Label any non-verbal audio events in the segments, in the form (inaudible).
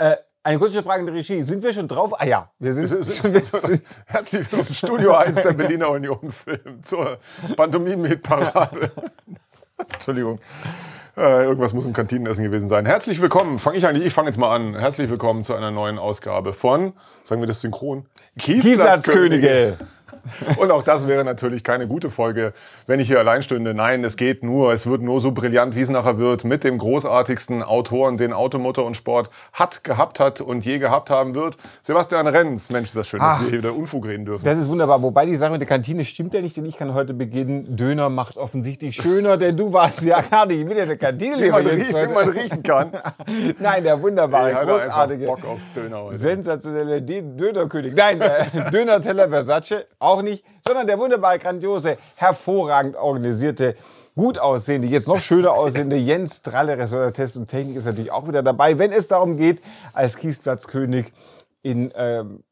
Äh, eine kurze Frage in der Regie. Sind wir schon drauf? Ah ja, wir sind. (laughs) (laughs) Herzlich willkommen Studio 1 der Berliner Union Film zur Pantomimen-Parade. (laughs) Entschuldigung. Äh, irgendwas muss im Kantinenessen gewesen sein. Herzlich willkommen. Fange ich eigentlich, ich fange jetzt mal an. Herzlich willkommen zu einer neuen Ausgabe von, sagen wir das synchron, Kiesplatzkönige. (laughs) Und auch das wäre natürlich keine gute Folge, wenn ich hier allein stünde. Nein, es geht nur, es wird nur so brillant, wie es nachher wird, mit dem großartigsten Autoren, den Automotor und Sport hat, gehabt hat und je gehabt haben wird. Sebastian Renz. Mensch, ist das schön, dass Ach, wir hier wieder Unfug reden dürfen. Das ist wunderbar. Wobei die Sache mit der Kantine stimmt ja nicht, denn ich kann heute beginnen. Döner macht offensichtlich schöner, denn du warst ja ich bin ja in der Kantine. Wie man, rie wie man riechen kann. (laughs) Nein, der wunderbare, Ich hatte großartige, Bock auf Döner heute. sensationelle Dönerkönig. Nein, äh, Döner-Teller Versace auch nicht, sondern der wunderbare, grandiose, hervorragend organisierte, gut aussehende, jetzt noch schöner aussehende (laughs) Jens Tralle, Restaurant Test und Technik ist natürlich auch wieder dabei, wenn es darum geht, als Kiesplatzkönig in ähm,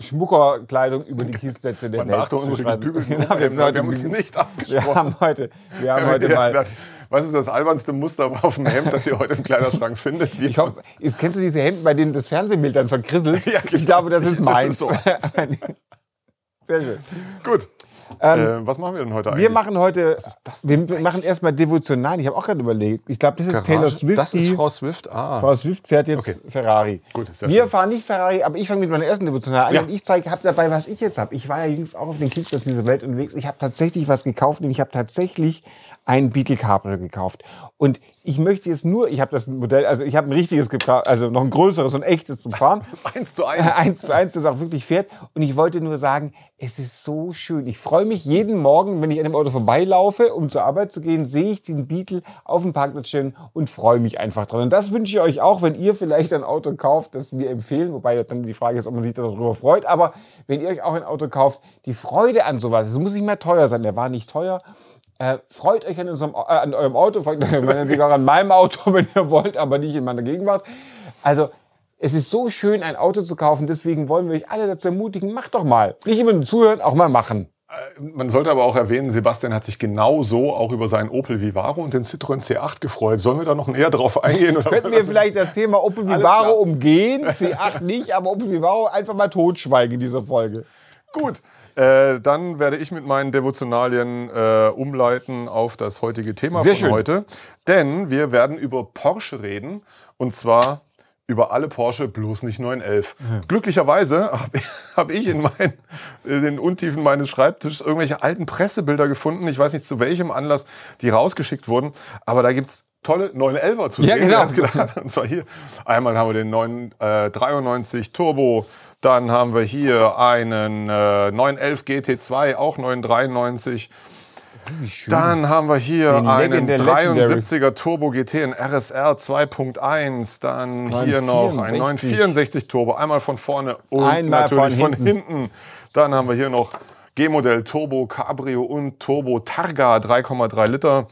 Schmuckerkleidung über die Kiesplätze der Man Welt beachte zu unsere gebügelten Genau, wir, Wir haben uns nicht wir abgesprochen. haben heute, wir haben heute mal Was ist das albernste Muster (laughs) auf dem Hemd, das ihr heute im Kleiderschrank findet? Wie Ich hoffe, jetzt kennst du diese Hemden, bei denen das Fernsehbild dann verkrisselt? Ja, genau. Ich glaube, das ist Das meins. ist so. (laughs) Sehr schön. Gut. äh, was machen wir denn heute eigentlich? Wir machen heute, ist das wir machen erstmal devotional. Ich habe auch gerade überlegt. Ich glaube, das ist Taylor Swift. Das ist Frau Swift. Ah. Frau Swift fährt jetzt Okay. Ferrari. Gut, ist ja wir schön. fahren nicht Ferrari, aber ich fange mit meiner ersten Devotional an Ja. und ich zeige, habe dabei, was ich jetzt habe. Ich war ja jüngst auch auf den Kiezplatz dieser Welt unterwegs. Ich habe tatsächlich was gekauft, nämlich ich habe tatsächlich ein Beetle Cabrio gekauft. Und ich möchte jetzt nur, ich habe das Modell, also ich habe ein richtiges gekauft, also noch ein größeres und echtes zum Fahren. (laughs) Eins zu eins. eins zu eins, das auch wirklich fährt. Und ich wollte nur sagen, es ist so schön. Ich freue mich jeden Morgen, wenn ich an dem Auto vorbeilaufe, um zur Arbeit zu gehen, sehe ich den Beetle auf dem Parkplatz stehen und freue mich einfach dran. Und das wünsche ich euch auch, wenn ihr vielleicht ein Auto kauft, das wir empfehlen. Wobei dann die Frage ist, ob man sich darüber freut. Aber wenn ihr euch auch ein Auto kauft, die Freude an sowas, es muss nicht mehr teuer sein, der war nicht teuer. Äh, freut euch an, unserem, äh, an eurem Auto, freut euch natürlich auch an meinem Auto, wenn ihr wollt, aber nicht in meiner Gegenwart. Also, es ist so schön, ein Auto zu kaufen, deswegen wollen wir euch alle dazu ermutigen, macht doch mal. Nicht immer nur zuhören, auch mal machen. Man sollte aber auch erwähnen, Sebastian hat sich genauso auch über seinen Opel Vivaro und den Citroën C8 gefreut. Sollen wir da noch näher drauf eingehen? Oder Könnten (laughs) wir vielleicht das Thema Opel Vivaro umgehen? (laughs) C8 nicht, aber Opel Vivaro einfach mal totschweigen in dieser Folge. Gut, äh, dann werde ich mit meinen Devotionalien äh, umleiten auf das heutige Thema Sehr von schön. heute. Denn wir werden über Porsche reden und zwar über alle Porsche, bloß nicht 911. Glücklicherweise (laughs) habe hab ich in, mein, in den Untiefen meines Schreibtisches irgendwelche alten Pressebilder gefunden. Ich weiß nicht zu welchem Anlass die rausgeschickt wurden, aber da gibt's tolle 911er zu Ja, sehen. genau. Wer hat's gedacht? Und zwar hier. Einmal haben wir den 993 Turbo, dann haben wir hier einen äh, 911 GT2, auch 993. Dann haben wir hier Den einen Legend- der Legendary. 73er Turbo GT in RSR 2.1. Dann hier noch ein 964 Turbo. Einmal von vorne und Einmal natürlich von von hinten. Dann haben wir hier noch G-Modell Turbo Cabrio und Turbo Targa 3,3 Liter.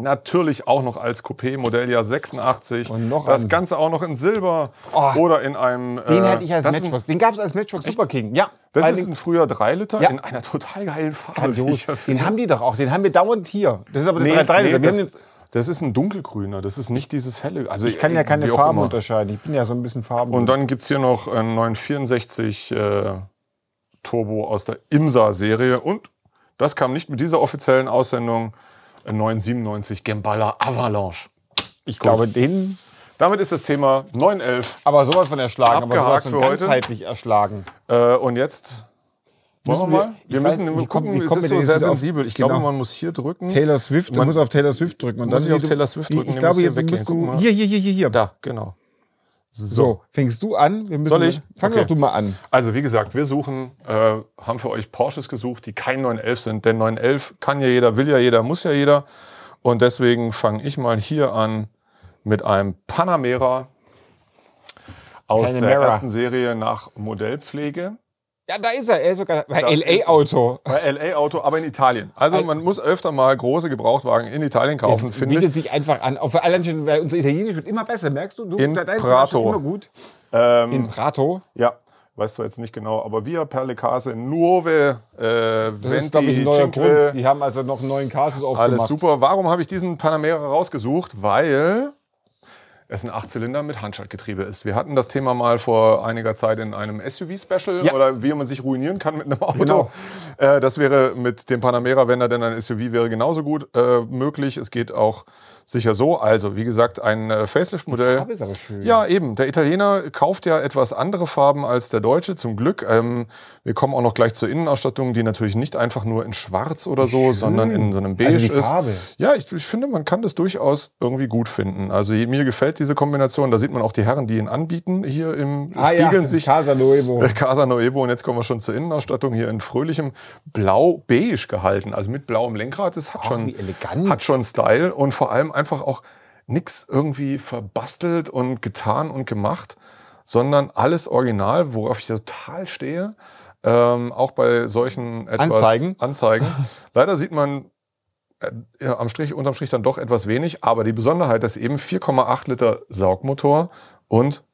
Natürlich auch noch als Coupé, Modelljahr 86. Und noch das ein- Ganze auch noch in Silber Oh. oder in einem. Den äh, hatte ich als das ist ein- Matchbox. Den gab es als Matchbox Super King. Ja. Das ist ein früher 3 Liter Ja. in einer total geilen Farbe. wie ich ja Den finde. haben die doch auch. Den haben wir dauernd hier. Das ist aber der Nee, 3 nee, das, ist ein dunkelgrüner, das ist nicht dieses helle. Also ich kann ja keine wie auch Farben unterscheiden. Ich bin ja so ein bisschen Farben. Und dann gibt es hier noch einen 964 äh, Turbo aus der Imsa-Serie. Und das kam nicht mit dieser offiziellen Aussendung. Ein 997 Gemballa Avalanche. ich glaube, den Damit ist das Thema 911. aber sowas von erschlagen. Aber sowas Abgehakt von für heute. ganzheitlich erschlagen. Äh, und jetzt wollen wir Müssen wir- mal? ich Wir weiß- müssen wie kommt- gucken, wie es kommt ist so sehr jetzt wieder auf- sensibel. Ich Genau. glaube, man muss hier drücken. Taylor Swift, Man- musst auf Taylor Swift drücken. Und Muss dann ich auf Taylor Swift drücken? Ich glaube, muss hier jetzt weggehen. musst Guck du. mal. Hier, hier, hier, hier, hier. Da, genau. So, fängst du an? Wir müssen, Soll ich? Fang Okay. doch du mal an. Also wie gesagt, wir suchen, äh, haben für euch Porsches gesucht, die kein 911 sind. Denn 911 kann ja jeder, will ja jeder, muss ja jeder. Und deswegen fange ich mal hier an mit einem Panamera aus der Panamera. ersten Serie nach Modellpflege. Ja, da ist er. Er ist sogar bei. LA-Auto. Bei LA-Auto, aber in Italien. Also man muss öfter mal große Gebrauchtwagen in Italien kaufen, finde bietet ich. sich einfach an. Für allein schon, weil unser Italienisch wird immer besser, merkst du? du In Prato. Immer gut. Ähm, In Prato. ja, weißt du jetzt nicht genau, aber Via per le Case Nuove, äh, Das ist, ich, Venti, Cinque. Die haben also noch einen neuen Casus aufgemacht. Alles super. Warum habe ich diesen Panamera rausgesucht? Weil es ein Achtzylinder mit Handschaltgetriebe ist. Wir hatten das Thema mal vor einiger Zeit in einem SUV-Special Ja. oder wie man sich ruinieren kann mit einem Auto. Genau. Äh, das wäre mit dem Panamera, wenn er denn ein SUV wäre, genauso gut äh, möglich. Es geht auch sicher so. Also, wie gesagt, ein äh, Facelift-Modell. Schön. Ja, eben. Der Italiener kauft ja etwas andere Farben als der Deutsche, zum Glück. Ähm, wir kommen auch noch gleich zur Innenausstattung, die natürlich nicht einfach nur in Schwarz oder so, sondern in so einem Beige Also die ist. Ja, ich, ich finde, man kann das durchaus irgendwie gut finden. Also mir gefällt diese Kombination. Da sieht man auch die Herren, die ihn anbieten, hier im Ah spiegeln ja, sich. Casa Nuevo. Äh, Casa Nuevo und jetzt kommen wir schon zur Innenausstattung hier in fröhlichem Blau-Beige gehalten, also mit blauem Lenkrad. Das hat Ach, schon hat schon Style und vor allem einfach auch nix irgendwie verbastelt und getan und gemacht, sondern alles original, worauf ich total stehe. Ähm, auch bei solchen etwas Anzeigen. Anzeigen. Leider sieht man äh, am Strich, unterm Strich dann doch etwas wenig, aber die Besonderheit ist eben 4,8 Liter Saugmotor und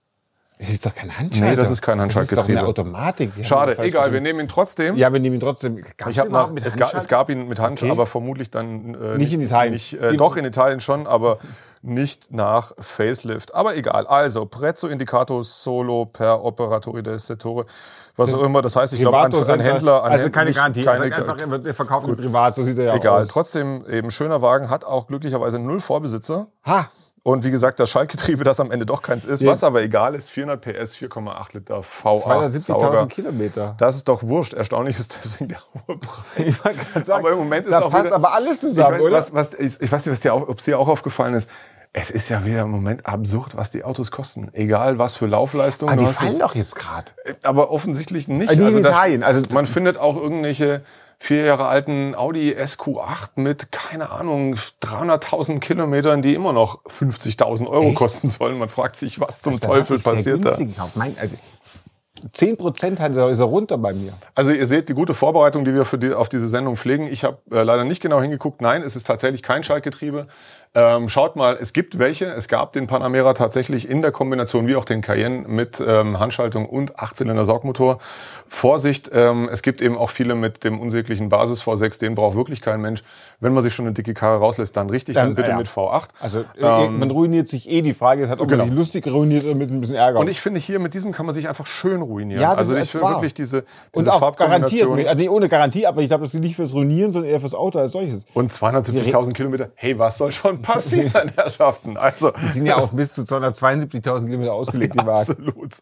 Das ist doch kein Handschalter. Nee, das ist kein Das ist doch Handschaltgetriebe. eine Automatik. Schade, wir egal, wir nehmen ihn trotzdem. Ja, wir nehmen ihn trotzdem. Gab's Ich habe den nach, mit es, gab, es Handschalter? gab ihn mit Hand, Okay. aber vermutlich dann äh, Nicht in Italien. Nicht, äh, doch in Italien schon, aber nicht nach Facelift. Aber egal. Also Prezzo Indicato Solo per Operatori del Settore, was auch immer. Das heißt, ich glaube, an sind Händler, an Also Händler keine nicht- Garantie. keine, Keine, einfach, er verkauft ihn privat, so sieht er ja egal. aus. Trotzdem eben schöner Wagen, hat auch glücklicherweise null Vorbesitzer. Ha! Und wie gesagt, das Schaltgetriebe, das am Ende doch keins ist, Ja. was aber egal ist, 400 PS, 4,8 Liter V8 270.000 Sauger. Kilometer. Das ist doch wurscht. Erstaunlich ist deswegen der hohe Preis. Ich sagen, aber im Moment ist da auch passt wieder, aber alles ich zusammen, weiß, oder? Was, was, ich, ich weiß nicht, ob es dir auch aufgefallen ist. Es ist ja wieder im Moment absurd, was die Autos kosten. Egal, was für Laufleistung Ah, du die fallen doch jetzt gerade. aber offensichtlich nicht. Also in das- also- man findet auch irgendwelche vier Jahre alten Audi SQ8 mit, keine Ahnung, 300.000 Kilometern, die immer noch 50.000 Euro Echt? kosten sollen. Man fragt sich, was zum Da Teufel passiert da. Mein, also 10% hat er, ist er runter bei mir. Also ihr seht die gute Vorbereitung, die wir für die, auf diese Sendung pflegen. Ich habe äh, leider nicht genau hingeguckt. Nein, es ist tatsächlich kein Schaltgetriebe. Ähm, schaut mal, es gibt welche. Es gab den Panamera tatsächlich in der Kombination wie auch den Cayenne mit ähm, Handschaltung und Achtzylinder-Saugmotor. Vorsicht, ähm, es gibt eben auch viele mit dem unsäglichen Basis V6. Den braucht wirklich kein Mensch. Wenn man sich schon eine dicke Karre rauslässt, dann richtig, dann, Dann, bitte ja. mit V8. Also äh, man ruiniert sich eh. Die Frage ist halt, ob Genau. man sich lustig ruiniert oder mit ein bisschen Ärger. Und ich finde, hier mit diesem kann man sich einfach schön ruinieren. Ja, also ich finde wirklich diese, und diese garantiert, Farbkombination. äh, nee, ohne Garantie, aber ich glaube, das ist nicht fürs Ruinieren, sondern eher fürs Auto als solches. Und 270.000 Kilometer. Hey, was soll schon passieren, (laughs) Herrschaften? Also, Die sind ja auf bis zu 272.000 Kilometer ausgelegt, die Wagen. absolut.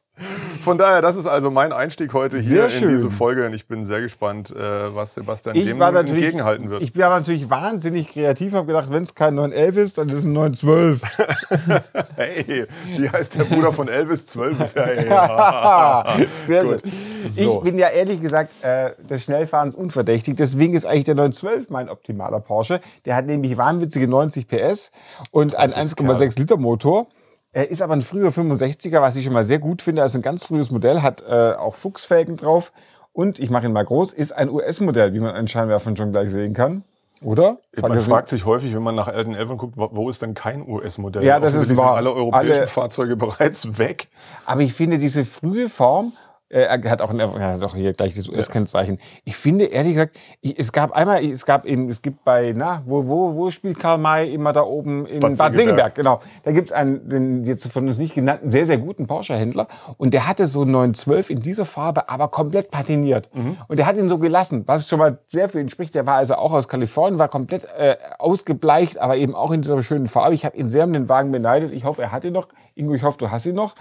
Von daher, das ist also mein Einstieg heute hier in diese. Folge. Und ich bin sehr gespannt, äh, was Sebastian Ich dem entgegenhalten wird. ich war natürlich wahnsinnig kreativ, habe gedacht, wenn es kein 911 ist, dann ist es ein 912. (laughs) hey, wie heißt der Bruder von Elvis? 12 ist ja, (laughs) ja. (laughs) Sehr Gut. So. Ich bin ja ehrlich gesagt äh, des Schnellfahrens unverdächtig. Deswegen ist eigentlich der 912 mein optimaler Porsche. Der hat nämlich wahnwitzige 90 PS und einen 1,6 Liter Motor. Er ist aber ein früher 65er, was ich mal sehr gut finde. Er ist ein ganz frühes Modell, hat äh, auch Fuchsfelgen drauf. Und ich mache ihn mal groß, ist ein US-Modell, wie man an Scheinwerfern schon gleich sehen kann. Oder? Man fragt sich häufig, wenn man nach alten Elfern guckt, wo- ist denn kein US-Modell? Ja, das ist wahr. sind alle europäischen Alle- Fahrzeuge (laughs) bereits weg. Aber ich finde diese frühe Form, er hat auch, ein, er hat auch hier gleich das US-Kennzeichen. Ich finde, ehrlich gesagt, ich, es gab einmal, es gab eben, es gibt bei, na, wo, wo, wo spielt Karl May immer da oben in Bad Bad, Segeberg. Segeberg, genau. Da gibt's einen, den jetzt von uns nicht genannten, sehr, sehr guten Porsche-Händler. Und der hatte so einen 912 in dieser Farbe, aber komplett patiniert. Und der hat ihn so gelassen, was schon mal sehr für ihn spricht. Der war also auch aus Kalifornien, war komplett äh, ausgebleicht, aber eben auch in dieser schönen Farbe. Ich habe ihn sehr um den Wagen beneidet. Ich hoffe, er hat ihn noch. Ingo, ich hoffe, du hast ihn noch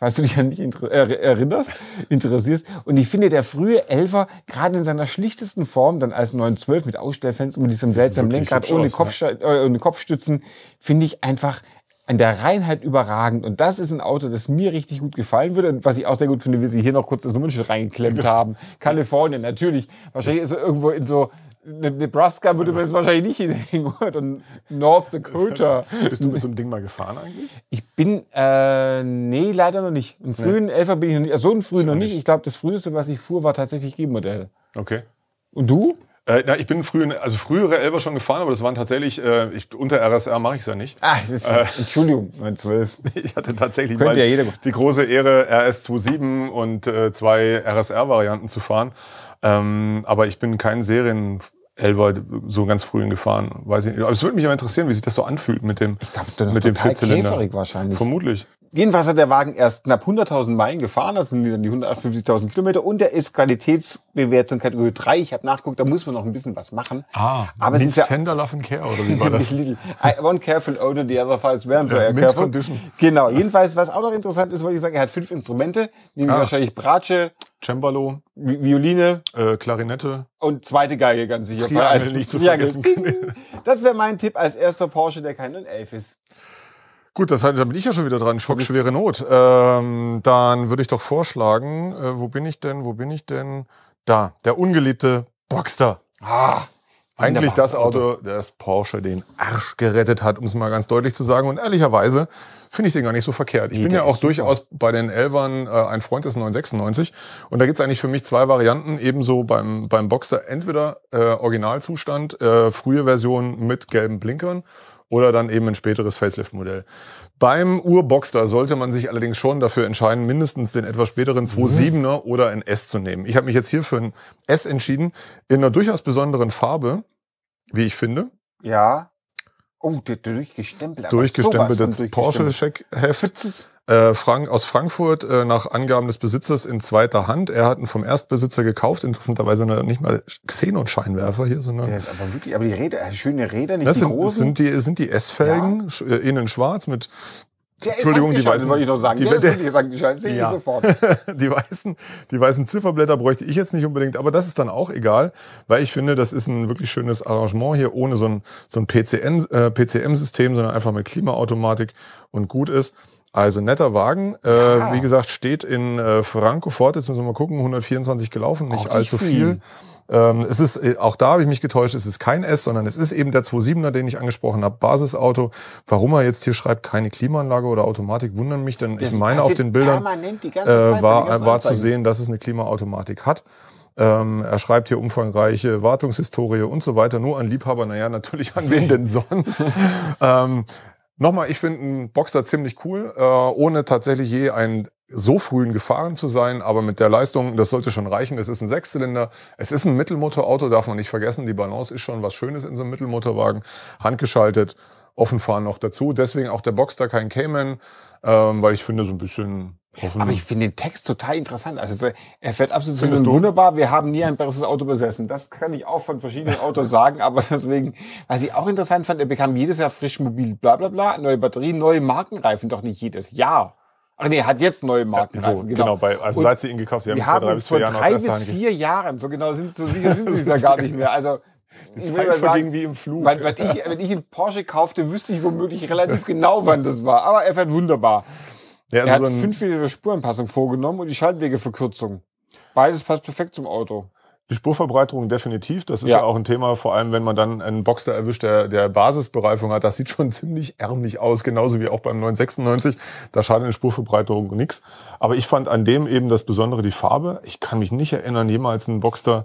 falls du dich an mich äh, erinnerst, interessierst. Und ich finde, der frühe Elfer, gerade in seiner schlichtesten Form, dann als 912 mit Ausstellfenster, mit diesem seltsamen Lenkrad, ohne, aus, Kopfste- äh, ohne Kopfstützen, finde ich einfach an der Reinheit überragend. Und das ist ein Auto, das mir richtig gut gefallen würde. Und was ich auch sehr gut finde, wie sie hier noch kurz das Nummernschild reingeklemmt (laughs) haben. Kalifornien, natürlich. Wahrscheinlich ist so irgendwo in so Ne- Nebraska würde man es wahrscheinlich nicht hinhängen. Oder North Dakota. (laughs) Bist du mit so einem Ding mal gefahren eigentlich? Ich bin, äh, nee, leider noch nicht. Einen frühen Elfer bin ich noch nicht. Also so einen frühen noch nicht. Ich glaube, das früheste, was ich fuhr, war tatsächlich G-Modell. Okay. Und du? Äh, na, ich bin früher, also frühere Elfer schon gefahren, aber das waren tatsächlich, äh, ich, unter RSR mache ich es ja nicht. Ah, ist, Entschuldigung, 912. (laughs) Ich hatte tatsächlich mal ja die große Ehre, RS27 und äh, zwei RSR-Varianten zu fahren. Ähm, aber ich bin kein Serien Elva so ganz frühen gefahren. Weiß ich nicht. Aber es würde mich aber interessieren, wie sich das so anfühlt mit dem, glaub, mit dem Vierzylinder. wahrscheinlich. Vermutlich. Jedenfalls hat der Wagen erst knapp 100.000 Meilen gefahren, das sind dann die 158.000 Kilometer und der ist Qualitätsbewertung Kategorie 3. Ich habe nachgeguckt, da muss man noch ein bisschen was machen. Ah, aber es ist ja tender love and care, oder wie war (laughs) das? little. One careful owner, the other five swear, so Ja, ja, careful. condition. Genau. Jedenfalls, was auch noch interessant ist, wollte ich sagen, er hat fünf Instrumente, nämlich Ah. wahrscheinlich Bratsche, Cembalo, Vi- Violine äh, Klarinette. und zweite Geige ganz sicher. Triangel nicht zu vergessen. Ding. (laughs) Das wäre mein Tipp als erster Porsche, der kein 911 ist. Gut, das heißt, da bin ich ja schon wieder dran. Schock, schwere Not. Ähm, dann würde ich doch vorschlagen, äh, wo bin ich denn, wo bin ich denn? Da, der ungeliebte Boxster. Ah, Eigentlich das Auto, das Porsche den Arsch gerettet hat, um es mal ganz deutlich zu sagen. Und ehrlicherweise finde ich den gar nicht so verkehrt. Ich Nee, bin ja auch super. durchaus bei den Elvern äh, ein Freund des 996. Und da gibt's eigentlich für mich zwei Varianten. Ebenso beim, beim Boxster entweder äh, Originalzustand, äh, frühe Version mit gelben Blinkern oder dann eben ein späteres Facelift-Modell. Beim Ur-Boxster sollte man sich allerdings schon dafür entscheiden, mindestens den etwas späteren 2.7er oder ein S zu nehmen. Ich habe mich jetzt hier für ein S entschieden, in einer durchaus besonderen Farbe, wie ich finde. Ja. Oh, der durchgestempelt. aber sowas Äh, Frank, aus Frankfurt äh, nach Angaben des Besitzers in zweiter Hand. Er hat ihn vom Erstbesitzer gekauft. Interessanterweise eine- nicht mal Xenon-Scheinwerfer hier, sondern Der ist aber wirklich, aber die Räder, äh, schöne Räder, nicht das die sind, das großen. sind die, sind die S-Felgen, sch- äh, innen schwarz mit der ist Entschuldigung, die weißen- wollte ich noch sagen. die- der ist der- handgeschaltet, sehe ich Ja. sofort. (laughs) die weißen, die weißen Zifferblätter bräuchte ich jetzt nicht unbedingt, aber das ist dann auch egal, weil ich finde, das ist ein wirklich schönes Arrangement hier ohne so ein, so ein PCN, äh, PCM-System, sondern einfach mit Klimaautomatik und gut ist. Also netter Wagen, äh, wie gesagt, steht in äh, Frankfurt, jetzt müssen wir mal gucken, 124 gelaufen, nicht nicht allzu viel. viel. Ähm, es ist, äh, auch da habe ich mich getäuscht, es ist kein S, sondern es ist eben der 2.7er, den ich angesprochen habe, Basisauto. Warum er jetzt hier schreibt, keine Klimaanlage oder Automatik, wundern mich, denn ich Das meine auf den Bildern äh, den war, war zu sehen, dass es eine Klimaautomatik hat. Ähm, er schreibt hier umfangreiche Wartungshistorie und so weiter, nur an Liebhaber, naja, natürlich an wen (laughs) denn sonst. ähm, Nochmal, ich finde einen Boxster ziemlich cool, äh, ohne tatsächlich je einen so frühen gefahren zu sein, aber mit der Leistung, das sollte schon reichen. Es ist ein Sechszylinder, es ist ein Mittelmotorauto, darf man nicht vergessen. Die Balance ist schon was Schönes in so einem Mittelmotorwagen, handgeschaltet, offenfahren noch dazu. Deswegen auch der Boxster kein Cayman, ähm, weil ich finde so ein bisschen offen. Aber ich finde den Text total interessant. Also so, er fährt absolut Findest du? wunderbar. Wir haben nie ein besseres Auto besessen. Das kann ich auch von verschiedenen (laughs) Autos sagen. Aber deswegen, was ich auch interessant fand, er bekam jedes Jahr frisch mobil, bla bla bla, neue Batterien, neue Markenreifen, doch nicht jedes Jahr. Ach nee, er hat jetzt neue so, Markenreifen. genau. bei, also Und seit sie ihn gekauft haben, wir vor drei haben bis vier Jahren aus drei erster bis vier Jahren, so genau sind, so sicher sind sie ja gar nicht mehr. Also, (laughs) will Zeit verging sagen, wie im Flug. Weil, weil ich, wenn ich einen Porsche kaufte, wüsste ich womöglich relativ genau, wann das war. Aber er fährt wunderbar. Ja, Er also hat so ein, fünf Millimeter Spurenpassung vorgenommen und die Schaltwegeverkürzung. Beides passt perfekt zum Auto. Die Spurverbreiterung definitiv. Das ist ja. Ja. auch ein Thema, vor allem wenn man dann einen Boxster erwischt, der, der Basisbereifung hat. Das sieht schon (laughs) ziemlich ärmlich aus, genauso wie auch beim 996. Da schadet eine Spurverbreiterung nichts. Aber ich fand an dem eben das Besondere die Farbe. Ich kann mich nicht erinnern, jemals einen Boxster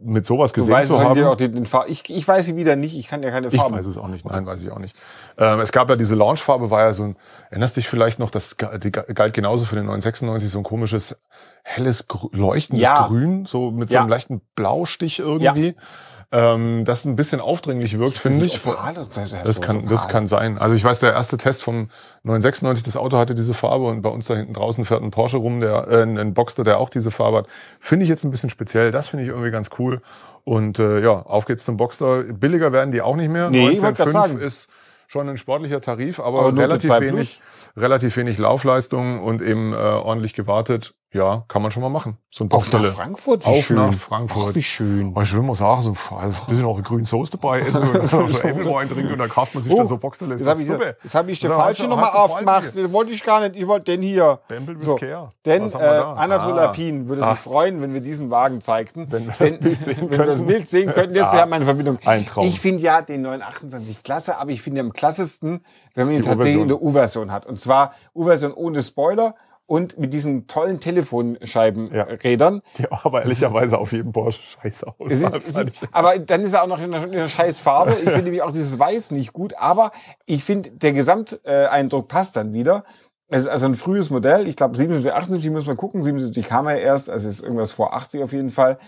mit sowas gesehen weißt zu haben. auch den, ich, ich weiß sie wieder nicht, ich kann ja keine Ich Farben. weiß es auch nicht. Nein, weiß ich auch nicht. Ähm, es gab ja diese Launchfarbe, war ja so ein, erinnerst dich vielleicht noch, das ga- die ga- galt genauso für den 996, so ein komisches, helles, leuchtendes Ja. Grün, so mit so Ja. einem leichten Blaustich irgendwie. Ähm, das ein bisschen aufdringlich wirkt, finde ich. Opal, das, Das kann, das kann sein. Also ich weiß, der erste Test vom 996, das Auto hatte diese Farbe und bei uns da hinten draußen fährt ein Porsche rum, der, äh, ein Boxster, der auch diese Farbe hat. Finde ich jetzt ein bisschen speziell. Das finde ich irgendwie ganz cool. Und äh, ja, auf geht's zum Boxster. Billiger werden die auch nicht mehr. Nee, ich wollte grad 19,5 sagen. ist schon ein sportlicher Tarif, aber, Aber relativ 2 wenig, relativ wenig Laufleistung und eben äh, ordentlich gewartet. Ja, kann man schon mal machen. So ein Auf nach Boxsterle. Frankfurt, wie Auf schön. nach Frankfurt. Ach, wie schön. Oh, ich will mal sagen, so ein bisschen auch grünen Soße dabei essen und so (laughs) Apfelwein trinken und dann kauft man sich da so Boxerle. Jetzt habe ich, jetzt hab ich den falschen nochmal aufgemacht. Den wollte ich gar nicht. Ich wollte den hier. Bembel bis So. Kehr. Denn äh? Anatol Ah. Lapin würde Ah. sich freuen, wenn wir diesen Wagen zeigten. Wenn wir das Bild sehen (laughs) wenn wir das könnten. Bild sehen könnten. Jetzt (laughs) Ja. ja meine Verbindung. Ein Traum. Ich finde ja den 928 klasse, aber ich finde ihn am klassesten, wenn man ihn tatsächlich in der U-Version hat. Und zwar U-Version ohne Spoiler und mit diesen tollen Telefonscheibenrädern. Die aber ehrlicherweise auf jedem Porsche scheiße aus. Es ist, es ist, aber dann ist er auch noch in einer, in einer scheiß Farbe. Ich finde nämlich auch dieses Weiß nicht gut. Aber ich finde, der Gesamteindruck passt dann wieder. Es ist also ein frühes Modell. Ich glaube, 77, 78 muss man gucken. 77 kam er erst. Also ist irgendwas vor 80 auf jeden Fall.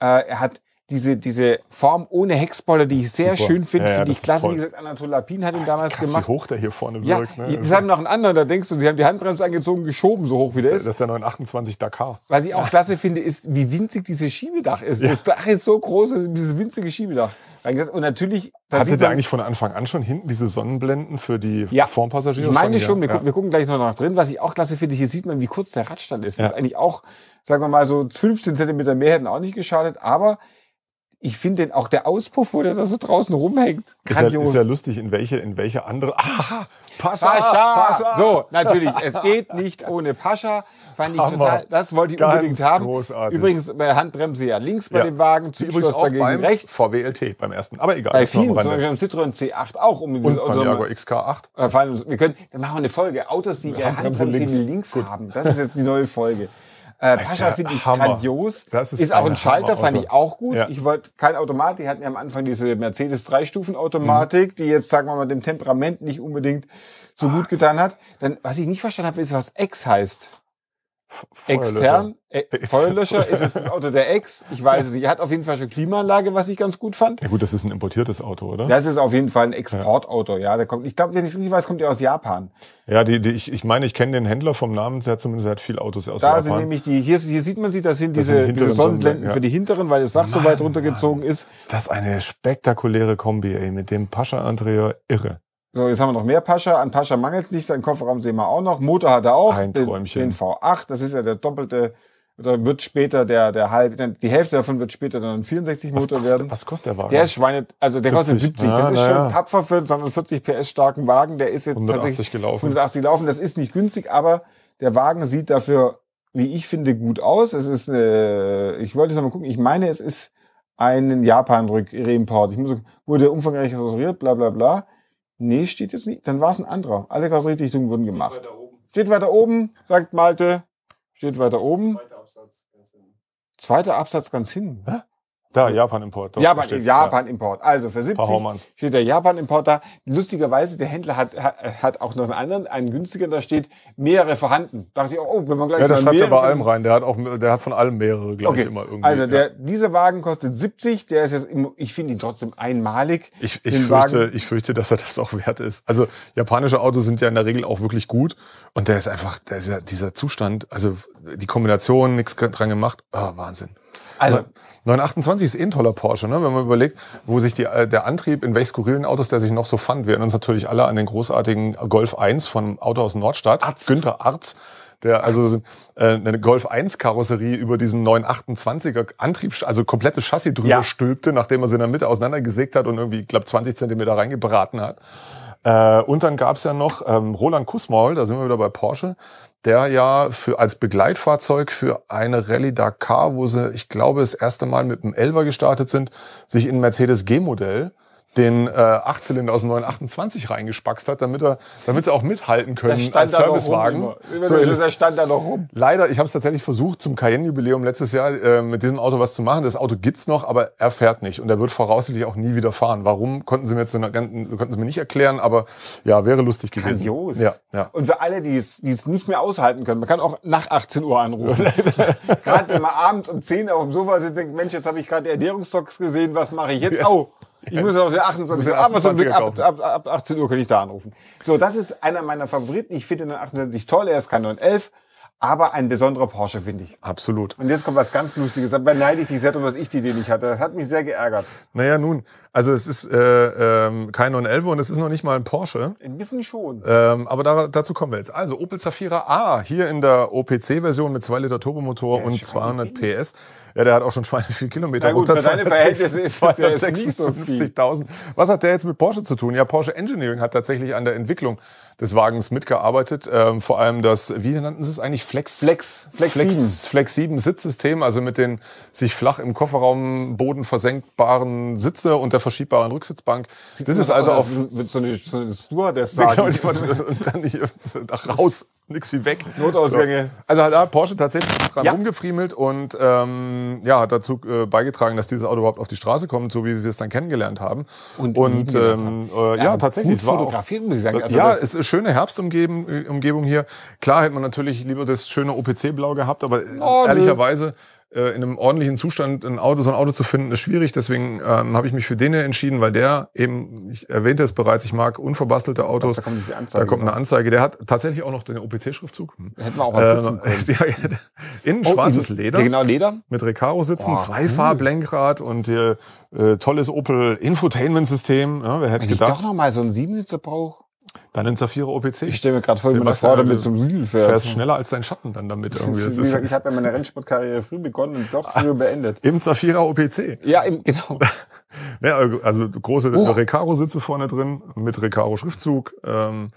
Äh, er hat diese, diese Form ohne Heckspoiler, die ich sehr super. schön finde, Ja, ja, finde ich ist klasse. toll. Wie gesagt, Anatol Lapin hat ihn damals Krass, gemacht. wie hoch der hier vorne Ja, wirkt. Ne? das haben noch einen anderen, da denkst du, sie haben die Handbremse angezogen, geschoben, so hoch wie der das ist. ist der 928 Dakar. Was ich auch klasse finde, ist, wie winzig dieses Schiebedach ist. Das Dach ist so groß, dieses winzige Schiebedach. Und natürlich, Hatte der eigentlich von Anfang an schon hinten diese Sonnenblenden für die Ja. Vorpassagiere? Ich meine schon, wir, ja. gucken, wir gucken gleich noch nach drin. Was ich auch klasse finde, hier sieht man, wie kurz der Radstand ist. Das Ja. ist eigentlich auch, sagen wir mal, so 15 Zentimeter mehr hätten auch nicht geschadet. Aber ich finde auch der Auspuff, wo der da so draußen rumhängt, Ist ja, ist ja lustig, in welche, in welche andere. Aha! Pascha! Pascha! So, natürlich, es geht nicht ohne Pascha. Fand ich Hammer. total, das wollte ich Ganz unbedingt haben. großartig. Übrigens bei Handbremse ja links bei Ja. dem Wagen, Übrigens Zündschloss auch dagegen beim rechts. VW LT, beim ersten. Aber egal. Bei vielen, zum. Beispiel am Citroën C8 auch. Um dieses Und beim Jaguar mal- XK8. Äh, vor allem, wir können, dann machen wir eine Folge. Autos, die ihre Handbremse Handbremse links. links, haben. Das ist jetzt die neue Folge. Äh, Pascha ja finde ich Hammer. grandios. Das ist ist auch ein Schalter, fand ich auch gut. Ja. Ich wollte kein Automat. Die hatten ja am Anfang diese Mercedes Drei-Stufen-Automatik, die jetzt, sagen wir mal, dem Temperament nicht unbedingt so gut getan hat. Dann, was ich nicht verstanden habe, ist, was X heißt. Extern, äh, Feuerlöscher ist es das (laughs) Auto der Ex. Ich weiß es nicht. Er hat auf jeden Fall schon Klimaanlage, was ich ganz gut fand. Ja gut, das ist ein importiertes Auto, oder? Das ist auf jeden Fall ein Exportauto, ja. Der kommt, ich glaube, wenn ich es richtig weiß, kommt er aus Japan. Ja, die, die, ich, ich meine, ich kenne den Händler vom Namen her zumindest, er hat viele Autos aus Da sind Japan. nämlich die, hier, hier sieht man sie, das sind Das diese, sind die diese Sonnenblenden ja. für die hinteren, weil das Dach so weit runtergezogen ist. Das ist eine spektakuläre Kombi, ey, mit dem Pascha Andrea irre. So, jetzt haben wir noch mehr Pascha. An Pascha mangelt es nicht, seinen Kofferraum sehen wir auch noch. Motor hat er auch. Ein den, Träumchen. Den V8, das ist ja der doppelte, oder wird später der, der halb, die Hälfte davon wird später dann ein 64 Was Motor werden. kostet, was kostet der Wagen? Der ist Schweine, also der kostet 70. 70. Das Ja, ist schon ja. tapfer für einen 240 PS starken Wagen. Der ist jetzt 180 tatsächlich gelaufen. 180 laufen. Das ist nicht günstig, aber der Wagen sieht dafür, wie ich finde, gut aus. Es ist, äh, ich wollte jetzt noch mal gucken. Ich meine, es ist ein Japan-Reimport. Ich muss, wurde umfangreich restauriert, bla, bla, bla. Nee, steht jetzt nicht. Dann war es ein anderer. Alle Karosseriedichtungen wurden gemacht. Steht weiter oben, sagt Malte. Steht weiter oben. Zweiter Absatz ganz hinten. Da, Japan-Import. Japan. Japan-Import. Also für 70 Performance. steht der Japan-Import da. Lustigerweise, der Händler hat, hat, hat auch noch einen anderen, einen günstigeren, da steht mehrere vorhanden. Dachte ich, oh, wenn man gleich Ja, mal schreibt ja mehrere bei allem rein. Der hat auch, der hat von allem mehrere, glaube ich, Okay, immer irgendwie. also ja. der, dieser Wagen kostet 70, der ist jetzt, im, ich finde ihn trotzdem einmalig. Ich, ich, fürchte, Wagen. ich fürchte, dass er das auch wert ist. Also japanische Autos sind ja in der Regel auch wirklich gut. Und der ist einfach, der ist ja dieser Zustand, also die Kombination, nichts dran gemacht, ah, Wahnsinn. Also- 928 ist eh ein toller Porsche, ne? wenn man überlegt, wo sich die, äh, der Antrieb, in welch skurrilen Autos der sich noch so fand. Wir erinnern uns natürlich alle an den großartigen Golf 1 von Auto aus Nordstadt, Arzt. Günther Arz, der also äh, eine Golf 1 Karosserie über diesen 928er Antrieb, also komplettes Chassis drüber Ja. stülpte, nachdem er sie in der Mitte auseinandergesägt hat und irgendwie, ich glaube, 20 Zentimeter reingebraten hat. Äh, und dann gab's ja noch ähm, Roland Kussmaul, da sind wir wieder bei Porsche, der ja für als Begleitfahrzeug für eine Rallye Dakar, wo sie, ich glaube, das erste Mal mit einem Elver gestartet sind, sich in Mercedes G-Modell den äh, Achtzylinder aus dem 928 reingespackst hat, damit er, damit sie auch mithalten können als. Servicewagen. So, der stand da noch rum. Leider, ich habe es tatsächlich versucht, zum Cayenne-Jubiläum letztes Jahr äh, mit diesem Auto was zu machen. Das Auto gibt's noch, aber er fährt nicht und er wird voraussichtlich auch nie wieder fahren. Warum konnten sie mir jetzt so, eine, konnten sie mir nicht erklären, aber ja, wäre lustig gewesen. Grandios. Ja, ja. Und für alle, die es, die es nicht mehr aushalten können, man kann auch nach 18 Uhr anrufen. (laughs) gerade wenn man abends um 10 Uhr auf dem Sofa sitzt und denkt, Mensch, jetzt habe ich gerade die Ernährungstocks gesehen, was mache ich jetzt? Yes. Oh, ich muss auf den 28 Muss Uhr, den aber so 28er ab, kaufen. ab, ab 18 Uhr kann ich da anrufen. So, das ist einer meiner Favoriten. Ich finde den 28 toll, er ist kein 911, aber ein besonderer Porsche, finde ich. Absolut. Und jetzt kommt was ganz Lustiges. Da beneide ich dich sehr drum, dass ich die Idee nicht hatte. Das hat mich sehr geärgert. Naja, nun, also es ist äh, ähm, kein 911 und es ist noch nicht mal ein Porsche. Ein bisschen schon. Ähm, aber da, dazu kommen wir jetzt. Also Opel Zafira A, hier in der OPC-Version mit 2 Liter Turbomotor und 200 PS. Ja, der hat auch schon Schweine viel Kilometer. Na gut, runter, für deine Verhältnisse ist das ja jetzt nicht so viel. 256.000. Was hat der jetzt mit Porsche zu tun? Ja, Porsche Engineering hat tatsächlich an der Entwicklung des Wagens mitgearbeitet. Ähm, vor allem das, wie nannten sie es eigentlich? Flex. Flex, Flex, 7. Flex, Flex 7 Sitzsystem, also mit den sich flach im Kofferraumboden versenkbaren Sitze und der verschiebbaren Rücksitzbank. Das ist also auf so eine, so eine Stewardess (laughs) Genau, sagen. wollte- und dann hier (laughs) ach, raus, nix wie weg. Notausgänge. So. Also hat da Porsche tatsächlich dran Ja. rumgefriemelt und ähm, ja, hat dazu äh, beigetragen, dass dieses Auto überhaupt auf die Straße kommt, so wie wir es dann kennengelernt haben. Und und ähm, äh, ja, aber tatsächlich. gut es war auch- fotografiert, muss ich sagen. Also ja, es ist schöne Herbstumgebung äh, Umgebung hier. Klar hätte man natürlich lieber das schöne OPC-Blau gehabt, aber Oh, nö. Äh, in einem ordentlichen Zustand ein Auto, so ein Auto zu finden, ist schwierig. Deswegen ähm, habe ich mich für den hier entschieden, weil der eben, ich erwähnte es bereits, ich mag unverbastelte Autos. Da kommt da kommt eine ne? Anzeige. Der hat tatsächlich auch noch den OPC-Schriftzug. Hätten wir auch mal (laughs) ja, ja, innen Oh, schwarzes Leder Ja, genau, Leder. mit Recaro sitzen, Zweifahrlenkrad und hier äh, tolles Opel Infotainment-System. Ja, wer hätte Wenn ich gedacht? doch noch mal so einen Siebensitzer brauche. Dann ein Zafira OPC. Ich stelle mir gerade vor, wie man das Sebastian, vor damit zum Riedel Du fährt. fährst schneller als dein Schatten dann damit (laughs) irgendwie. Wie Das ist ich habe ja meine Rennsportkarriere früh begonnen und doch früher beendet. Im Zafira OPC. Ja, im, genau. (laughs) Ja, also große. Recaro-Sitze vorne drin mit Recaro-Schriftzug. Ähm,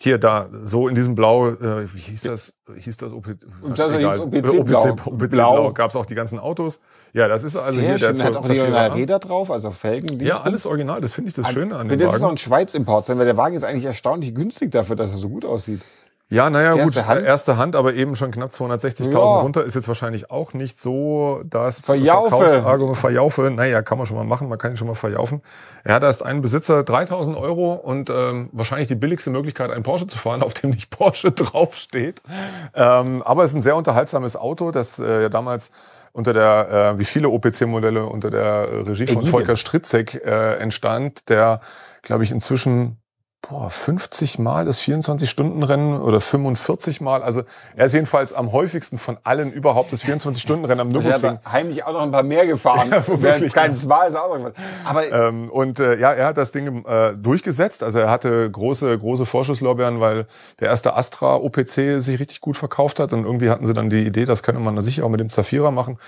hier, da, so in diesem Blau, äh, wie hieß das? Hieß das OP, das egal. hieß OPC Blau. OPC, OPC Blau. Blau. Gab es auch die ganzen Autos. Ja, das ist also Sehr hier der schön. Hat Za- auch die Zafira. Räder drauf, also Felgen. Ja, alles original. Das finde ich das Schöne an dem Das ist noch Wagen. ein Schweiz-Import sein, weil der Wagen ist eigentlich erstaunlich günstig dafür, dass er so gut aussieht. Ja, naja, gut, Erste Hand. erste Hand, aber eben schon knapp 260.000 Ja. runter ist jetzt wahrscheinlich auch nicht so das Verjaufe. Verkaufsargument. Verjaufe, naja, kann man schon mal machen, man kann ihn schon mal verjaufen. Er hat erst einen Besitzer, 3.000 Euro und ähm, wahrscheinlich die billigste Möglichkeit, einen Porsche zu fahren, (laughs) auf dem nicht Porsche draufsteht. Ähm, aber es ist ein sehr unterhaltsames Auto, das äh, ja damals unter der, äh, wie viele OPC-Modelle unter der äh, Regie von. Volker Stritzek äh, entstand, der, glaube ich, inzwischen boah, 50 Mal das 24-Stunden-Rennen oder 45 Mal. Also er ist jedenfalls am häufigsten von allen überhaupt das 24-Stunden-Rennen am Nürburgring. (laughs) habe heimlich auch noch ein paar mehr gefahren. (laughs) Ja, Während es keins war, ist er auch noch gefahren. Aber Ähm, und äh, ja, er hat das Ding äh, durchgesetzt. Also er hatte große, große Vorschusslorbeeren, weil der erste Astra OPC sich richtig gut verkauft hat. Und irgendwie hatten sie dann die Idee, das könnte man sicher auch mit dem Zafira machen.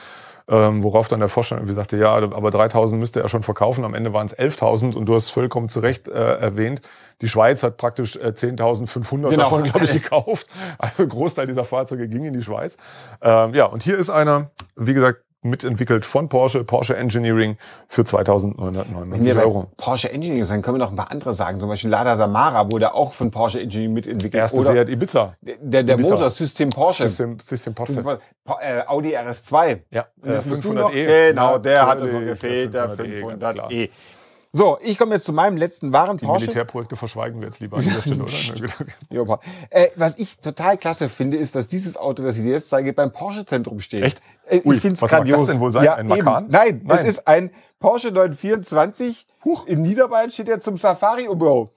Ähm, worauf dann der Vorstand irgendwie sagte, ja, aber 3000 müsste er schon verkaufen. Am Ende waren es 11.000 und du hast vollkommen zu Recht äh, erwähnt, die Schweiz hat praktisch äh, 10.500 Genau. davon, glaube ich, (laughs) gekauft. Also Großteil dieser Fahrzeuge ging in die Schweiz. Ähm, ja, und hier ist einer, wie gesagt, mitentwickelt von Porsche, Porsche Engineering für 2.999 wenn wir bei Euro. Porsche Engineering sind, können wir noch ein paar andere sagen. Zum Beispiel Lada Samara wurde auch von Porsche Engineering mitentwickelt. Erste Oder Seat Ibiza. der, der Ibiza. Motorsystem Porsche. System, System Porsche. Po- äh, Audi RS2. Ja, äh, das musst du 500e. noch- Genau, der hat uns noch gefehlt, der 500e, ganz 500e. So, ich komme jetzt zu meinem letzten wahren Die Porsche. Militärprojekte verschweigen wir jetzt lieber an dieser Stelle, oder? (laughs) Ja, äh, was ich total klasse finde, ist, dass dieses Auto, das ich dir jetzt zeige, beim Porsche-Zentrum steht. Echt? Äh, Ui, ich finde es was mag grandios. das denn wohl sein? Ein Macan? Eben. Nein, Nein. es ist ein Porsche 924. Huch. In Niederbayern steht er zum Safari-Umbau.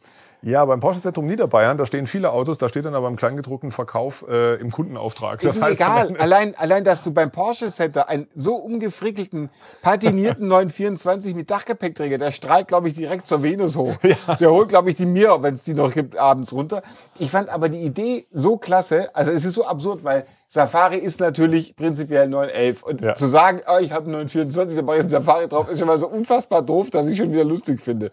Ja, beim Porsche-Zentrum Niederbayern, da stehen viele Autos, da steht dann aber im kleingedruckten Verkauf äh, im Kundenauftrag. Ist mir egal. (laughs) Allein, allein, dass du beim Porsche Center einen so umgefrickelten, patinierten (laughs) 924 mit Dachgepäckträger, der strahlt, glaube ich, direkt zur Venus hoch. Der holt, glaube ich, die Mir, wenn es die noch gibt, abends runter. Ich fand aber die Idee so klasse. Also es ist so absurd, weil Safari ist natürlich prinzipiell 911. Und Ja. zu sagen, oh, ich habe einen 924, da mache ich einen Safari drauf, ist schon mal so unfassbar doof, dass ich schon wieder lustig finde.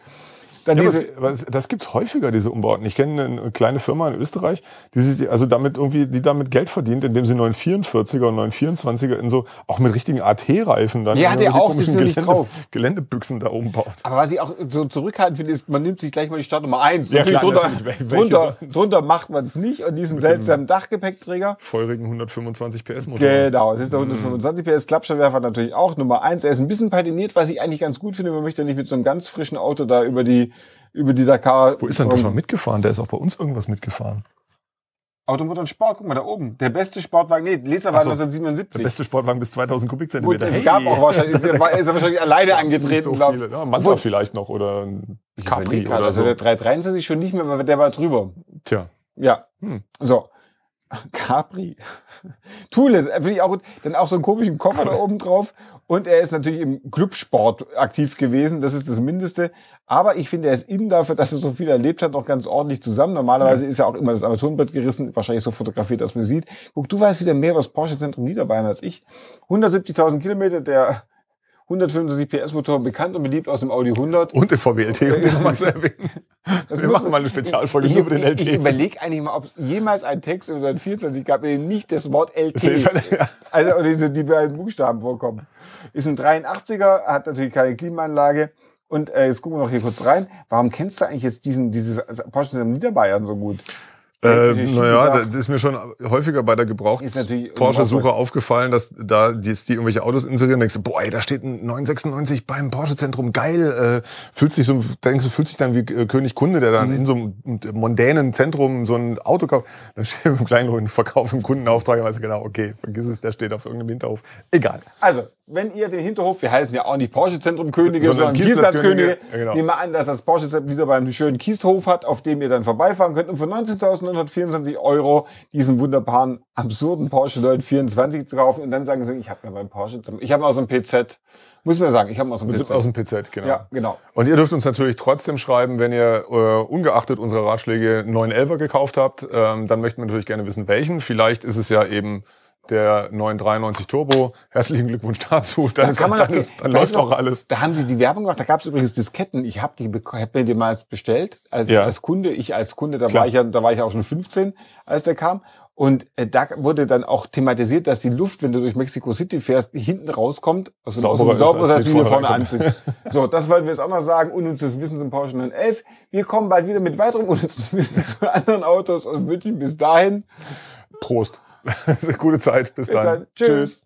Dann Ja, diese, das, das gibt's häufiger, diese Umbauten. Ich kenne eine kleine Firma in Österreich, die sich also damit irgendwie, die damit Geld verdient, indem sie 944er und 924er in so, auch mit richtigen AT-Reifen dann. Ja, hat irgendwelche auch, die sind nicht drauf. Geländebüchsen da umbaut. Aber was ich auch so zurückhaltend finde, ist, man nimmt sich gleich mal die Startnummer 1. Ja, klar, drunter, drunter, drunter macht man es nicht und diesen seltsamen Dachgepäckträger. Feurigen 125 PS Motor. Genau, es ist der 125 PS Klappscheinwerfer natürlich auch Nummer 1. Er ist ein bisschen patiniert, was ich eigentlich ganz gut finde. Man möchte nicht mit so einem ganz frischen Auto da über die, über die Dakar. Wo ist er denn schon mitgefahren? Der ist auch bei uns irgendwas mitgefahren. Automotor und Sport, guck mal da oben. Der beste Sportwagen, nee, Leser war Ach so. 1977. Der beste Sportwagen bis 2000 Kubikzentimeter. Gut, es gab auch wahrscheinlich, ist er, ist er wahrscheinlich (laughs) alleine angetreten, so ich. Ja, Manta vielleicht noch oder ein Capri oder also so. der 323 schon nicht mehr, weil der war drüber. Tja. Ja. Hm. So. (laughs) Capri. Thule, finde ich auch gut. Dann auch so einen komischen Koffer da oben drauf. Und er ist natürlich im Clubsport aktiv gewesen. Das ist das Mindeste. Aber ich finde, er ist innen dafür, dass er so viel erlebt hat, noch ganz ordentlich zusammen. Normalerweise ist ja auch immer das Armaturenbrett gerissen. Wahrscheinlich so fotografiert, dass man sieht. Guck, du weißt wieder mehr über das Porsche Zentrum Niederbayern als ich. 170.000 Kilometer, der 165 PS Motor, bekannt und beliebt aus dem Audi 100. Und der VW-LT, um (laughs) den nochmal zu erwähnen. Das Wir machen mal eine Spezialfolge Ich, nur über den ich, ich LT. überlege eigentlich mal, ob es jemals einen Text über den 24 gab, in dem nicht das Wort LT, Ja. also diese, die beiden Buchstaben vorkommen. Ist ein 83er, hat natürlich keine Klimaanlage. Und äh, jetzt gucken wir noch hier kurz rein. Warum kennst du eigentlich jetzt diesen, dieses Porsche in Niederbayern so gut? Äh, naja, das ist mir schon häufiger bei der Gebraucht-Porsche-Suche aufgefallen, dass da die, die irgendwelche Autos inserieren, denkst du, boah, ey, da steht ein 996 beim Porsche-Zentrum, geil, äh, fühlt sich so, denkst du, fühlt sich dann wie äh, König Kunde, der dann Mhm. in so einem mondänen Zentrum so ein Auto kauft, dann steht im kleinen Verkauf im Kundenauftrag, dann weißt du genau, okay, vergiss es, der steht auf irgendeinem Hinterhof. Egal. Also, wenn ihr den Hinterhof, wir heißen ja auch nicht Porsche-Zentrum-Könige, Sondern sondern Kiesplatzkönige, Kiesplatzkönige, ja, genau. nehmen wir an, dass das Porsche-Zentrum wieder beim schönen Kieshof hat, auf dem ihr dann vorbeifahren könnt, um für 19.924 Euro diesen wunderbaren, absurden Porsche 924 zu kaufen und dann sagen sie, ich habe mir beim Porsche, ich habe aus dem PZ, muss man sagen, ich habe aus dem PZ. Aus dem PZ, genau. Ja, genau. Und ihr dürft uns natürlich trotzdem schreiben, wenn ihr äh, ungeachtet unserer Ratschläge 911er gekauft habt, ähm, dann möchten wir natürlich gerne wissen, welchen. Vielleicht ist es ja eben der 993 Turbo. Herzlichen Glückwunsch dazu. Dann, ist, kann man dann, ist, dann läuft doch alles. Da haben sie die Werbung gemacht. Da gab es übrigens Disketten. Ich habe die hab mir die mal bestellt als, Ja. als Kunde. Ich als Kunde, da Klar. war ich ja, da war ich auch schon 15, als der kam. Und äh, da wurde dann auch thematisiert, dass die Luft, wenn du durch Mexico City fährst, hinten rauskommt, also Sauberer ist, sauberer ist, als die die vorne anziehen. So, das wollten wir jetzt auch noch sagen. Unnützes Wissen zum Porsche 911. Wir kommen bald wieder mit weiterem unnützen Wissen zu anderen Autos und wünschen bis dahin. Prost. (laughs) Gute Zeit. Bis dann. dann. Tschüss.